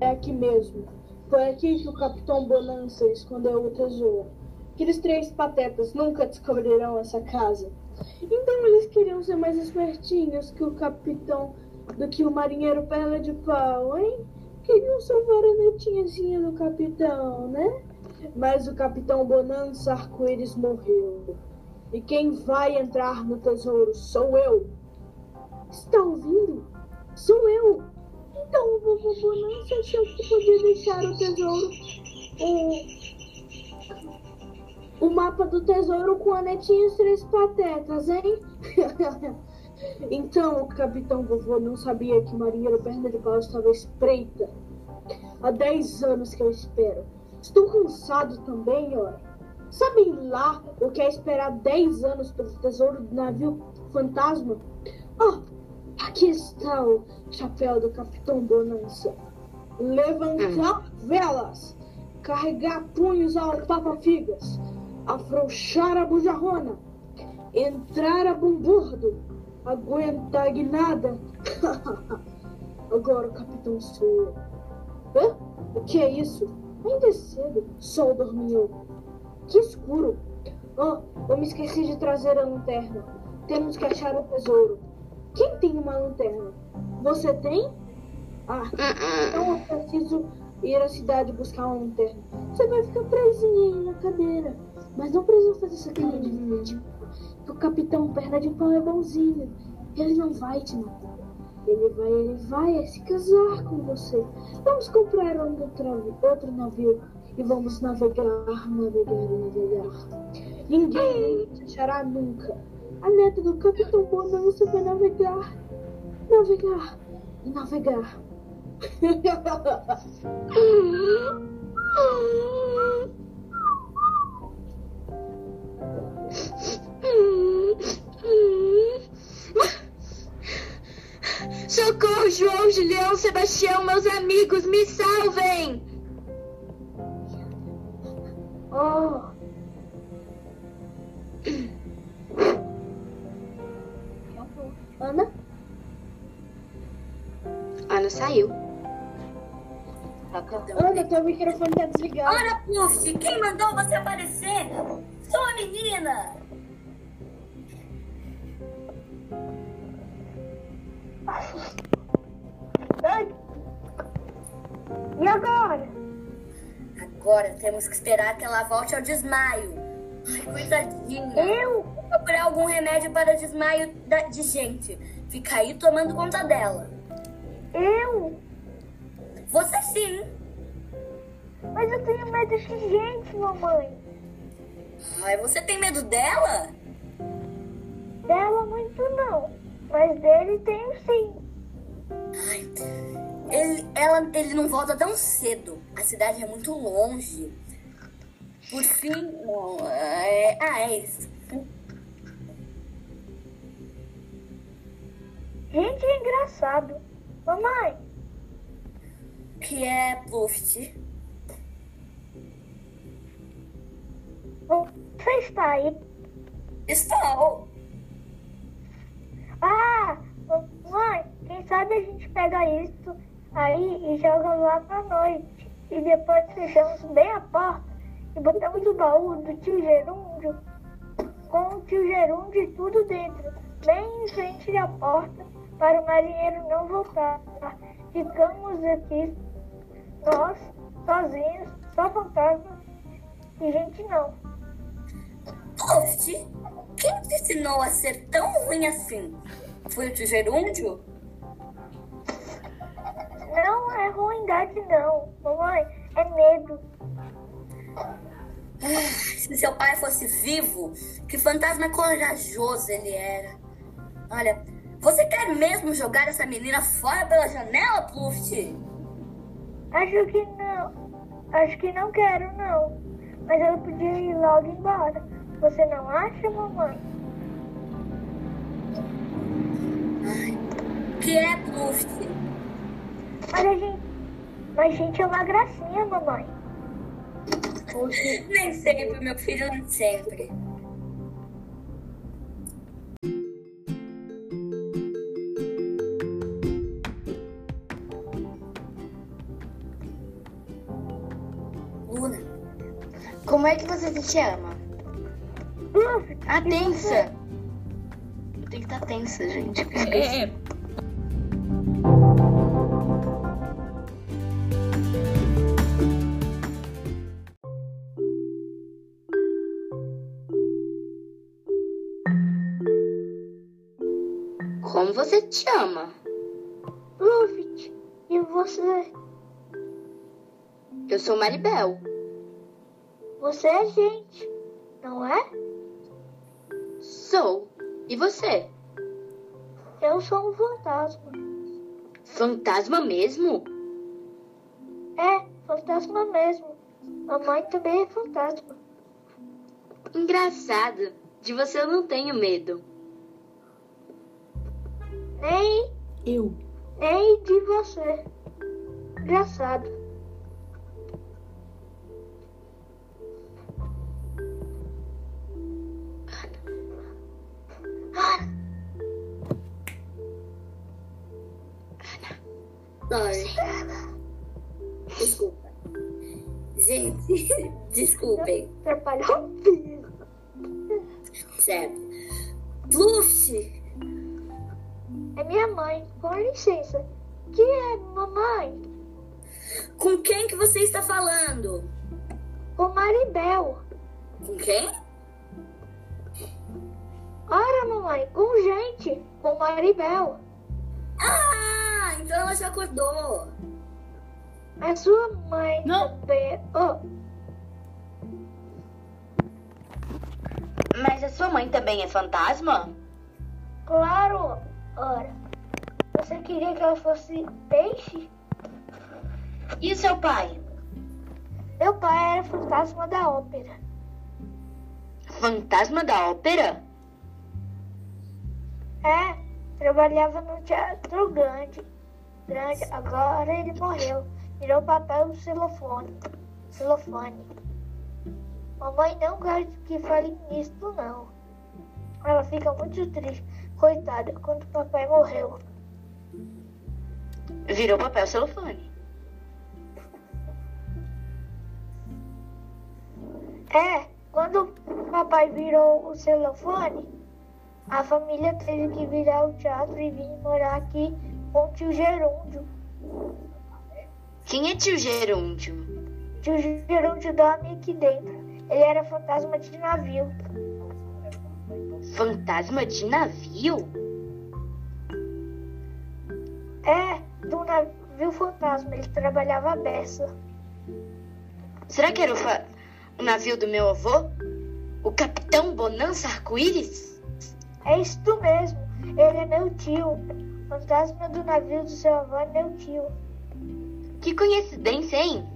é aqui mesmo. Foi aqui que o Capitão Bonança escondeu o tesouro. Aqueles três patetas nunca descobrirão essa casa. Então eles queriam ser mais espertinhos que o capitão do que o marinheiro perna de pau, hein? Queriam salvar a netinhazinha do capitão, né? Mas o capitão Bonança Arco-Íris morreu. E quem vai entrar no tesouro sou eu. Está ouvindo? Sou eu. Então o vovô Bonança achou que podia deixar o tesouro. O, o mapa do tesouro com a netinha e os três patetas, hein? então o capitão vovô não sabia que marinheiro perna de pau estava espreita. Há dez anos que eu espero. Estou cansado também, ora. Sabem lá o que é esperar 10 anos pelo tesouro do navio fantasma? Oh, aqui está o chapéu do Capitão Bonança. Levantar hum. velas, carregar punhos ao papa-figas, afrouxar a bujarrona, entrar a bombordo, aguentar a guinada. Agora o capitão sou. Hã? O que é isso? Ainda é cedo. Sol dormiu. Que escuro! Oh, eu me esqueci de trazer a lanterna. Temos que achar o tesouro. Quem tem uma lanterna? Você tem? Ah, então eu preciso ir à cidade buscar uma lanterna. Você vai ficar presinha aí na cadeira. Mas não precisa fazer essa carinha de vítima. o capitão perna de pau é bonzinho. Ele não vai te matar. Ele vai, ele vai se casar com você. Vamos comprar um outro, outro navio e vamos navegar, navegar e navegar. Ninguém te achará nunca. A neta do Capitão Bonança vai navegar, navegar e navegar. Socorro, João, Julião, Sebastião, meus amigos, me salvem! Ana? Ana saiu. Ana, teu microfone tá desligado. Ora, Puff, quem mandou você aparecer? Sou a menina! Ai. E agora? Agora temos que esperar que ela volte ao desmaio. Ai, coitadinha. Eu? Procurar algum remédio para desmaio de gente. Fica aí tomando conta dela. Eu? Você sim. Mas eu tenho medo de gente, mamãe. Ai, você tem medo dela? Dela muito não. Mas dele tenho sim. Ai, ele, ela, ele não volta tão cedo. A cidade é muito longe. Por fim, não, é, ah, é isso. Gente, é engraçado. Mamãe. Que é Pluft? Você está aí? Estou. Ah, mãe, quem sabe a gente pega isso aí e joga lá pra noite. E depois fechamos bem a porta e botamos o baú do tio Gerúndio com o tio Gerúndio e tudo dentro, bem em frente da porta, para o marinheiro não voltar. Ficamos aqui, nós, sozinhos, só fantasmas e gente não. Post, quem te ensinou a ser tão ruim assim? Foi o tio Gerúndio? Não é ruindade, não. Mamãe, é medo. Se seu pai fosse vivo, que fantasma corajoso ele era. Olha, você quer mesmo jogar essa menina fora pela janela, Pluft? Acho que não. Acho que não quero, não. Mas ela podia ir logo embora. Você não acha, mamãe? Ai, que é, Pluft? Mas a gente, mas gente é uma gracinha, mamãe. Nem sempre, meu filho, nem sempre. Como é que você se chama? A tensa. Tem que estar tensa, gente. É. Como você te chama? Luffy, e você? Eu sou Maribel. Você é gente, não é? Sou. E você? Eu sou um fantasma. Fantasma mesmo? É, fantasma mesmo. Mamãe também é fantasma. Engraçado. De você eu não tenho medo. Nem, Eu. nem de você. Engraçado. Sorry. Desculpa. Gente, desculpem. Atrapalhou. Certo. Pluft! É minha mãe. Com licença. Que é mamãe? Com quem que você está falando? Com Maribel. Com quem? Ora, mamãe, com gente. Com Maribel. Então ela já acordou. A sua mãe Não. também. Oh, Mas a sua mãe também é fantasma? claro. Ora. Você queria que ela fosse peixe? E o seu pai? Meu pai era fantasma da ópera. Fantasma da ópera? É, trabalhava no teatro grande. Grande, agora ele morreu. Virou papel do celofone. Celofane. Mamãe não quer que fale nisso, não. Ela fica muito triste, coitada, quando o papai morreu. Virou papel celofane. É, quando o papai virou o celofane, a família teve que virar o teatro e vir morar aqui com o tio Gerúndio. Quem é tio Gerúndio? Tio Gerúndio dorme aqui dentro. Ele era fantasma de navio. Fantasma de navio? É, do navio fantasma. Ele trabalhava a beça. Será que era o, fa- o navio do meu avô? O Capitão Bonança Arco-Íris? É isto mesmo. Ele é meu tio. Fantasma do navio do seu avô é meu tio. Que coincidência, hein?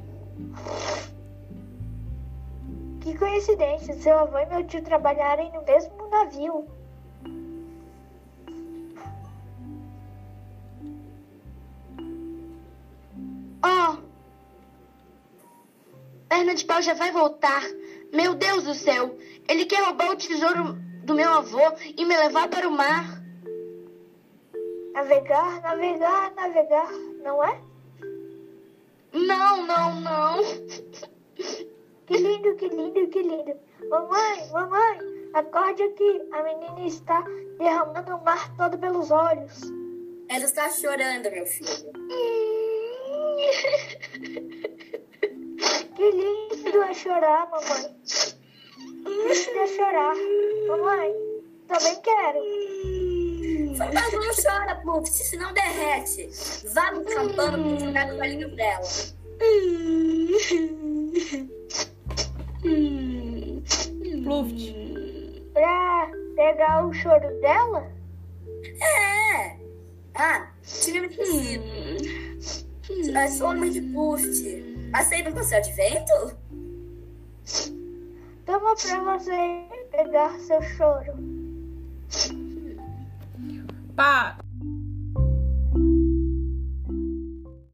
Que coincidência. Seu avô e meu tio trabalharem no mesmo navio. Ó! Perna de pau já vai voltar. Meu Deus do céu! Ele quer roubar o tesouro do meu avô e me levar para o mar. Navegar, navegar, navegar. Não é? Não, não, não. Que lindo, que lindo, que lindo. Mamãe, mamãe, acorde aqui. A menina está derramando o mar todo pelos olhos. Ela está chorando, meu filho. Que lindo é chorar, mamãe. Lindo é chorar. Mamãe, também quero. Fantasma não chora, Pluft, senão derrete. Vá no campano para jogar com o olhinho dela. Pluft. Pra pegar o choro dela? É. Ah, tinha me esquecido. É só homem de Pluft. Aceita um passeio de vento? Toma pra você pegar seu choro. 八